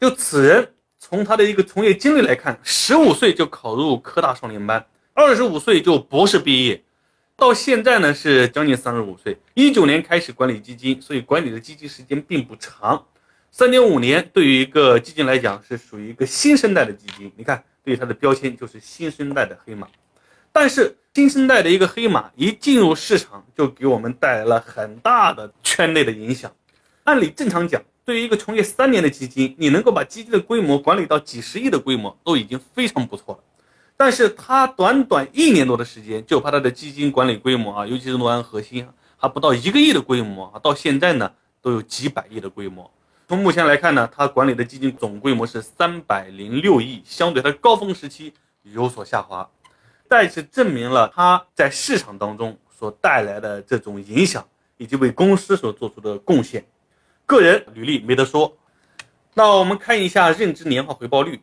就此人从他的一个从业经历来看，十五岁就考入科大少年班，二十五岁就博士毕业，到现在呢是将近三十五岁。一九年开始管理基金，所以管理的基金时间并不长，三点五年对于一个基金来讲是属于一个新生代的基金。你看，对于它的标签就是新生代的黑马。但是新生代的一个黑马一进入市场，就给我们带来了很大的圈内的影响。按理正常讲。对于一个从业三年的基金，你能够把基金的规模管理到几十亿的规模，都已经非常不错了。但是他短短一年多的时间，就把他的基金管理规模啊，尤其是诺安核心，还不到一个亿的规模啊，到现在呢都有几百亿的规模。从目前来看呢，他管理的基金总规模是三百零六亿，相对他高峰时期有所下滑，再次证明了他在市场当中所带来的这种影响，以及为公司所做出的贡献。个人履历没得说，那我们看一下认知年化回报率，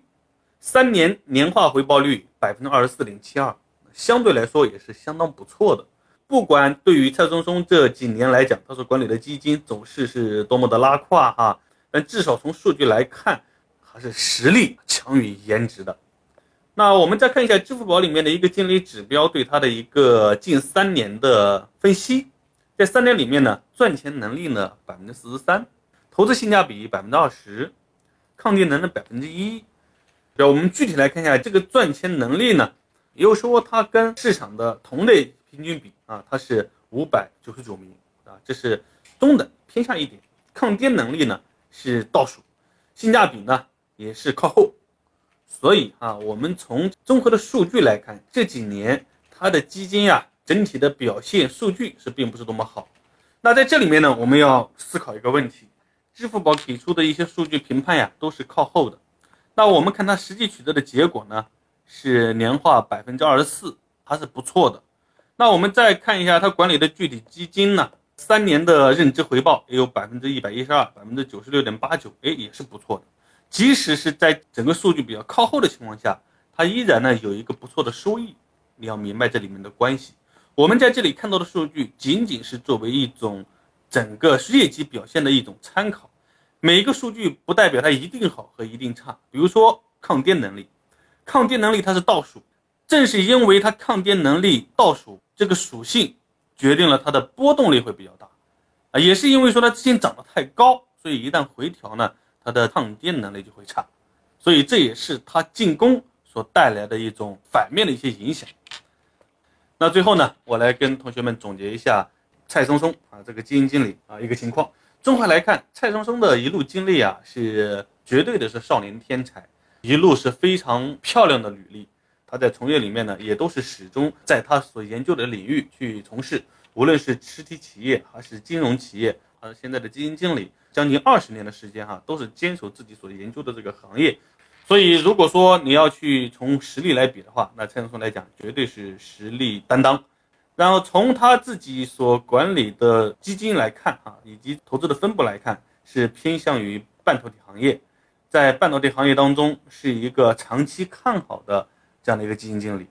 三年年化回报率百分之二十四点七二，相对来说也是相当不错的。不管对于蔡松松这几年来讲，他所管理的基金走势是多么的拉胯哈，但至少从数据来看，还是实力强于颜值的。那我们再看一下支付宝里面的一个经理指标对它的一个近三年的分析，在三年里面呢，赚钱能力呢百分之四十三。投资性价比百分之二十，抗跌能的百分之一。对，我们具体来看一下这个赚钱能力呢，也就是说它跟市场的同类平均比啊，它是五百九十九名啊，这是中等偏下一点。抗跌能力呢是倒数，性价比呢也是靠后。所以啊，我们从综合的数据来看，这几年它的基金呀整体的表现数据是并不是多么好。那在这里面呢，我们要思考一个问题。支付宝给出的一些数据评判呀，都是靠后的。那我们看它实际取得的结果呢，是年化百分之二十四，还是不错的。那我们再看一下它管理的具体基金呢，三年的认知回报也有百分之一百一十二，百分之九十六点八九，哎，也是不错的。即使是在整个数据比较靠后的情况下，它依然呢有一个不错的收益。你要明白这里面的关系。我们在这里看到的数据，仅仅是作为一种。整个业绩表现的一种参考，每一个数据不代表它一定好和一定差。比如说抗跌能力，抗跌能力它是倒数，正是因为它抗跌能力倒数这个属性，决定了它的波动力会比较大，啊，也是因为说它之前涨得太高，所以一旦回调呢，它的抗跌能力就会差，所以这也是它进攻所带来的一种反面的一些影响。那最后呢，我来跟同学们总结一下。蔡松松啊，这个基金经理啊，一个情况。综合来看，蔡松松的一路经历啊，是绝对的是少年天才，一路是非常漂亮的履历。他在从业里面呢，也都是始终在他所研究的领域去从事，无论是实体企业还是金融企业，还是现在的基金经理，将近二十年的时间哈，都是坚守自己所研究的这个行业。所以，如果说你要去从实力来比的话，那蔡松松来讲，绝对是实力担当。然后从他自己所管理的基金来看，啊，以及投资的分布来看，是偏向于半导体行业，在半导体行业当中是一个长期看好的这样的一个基金经理。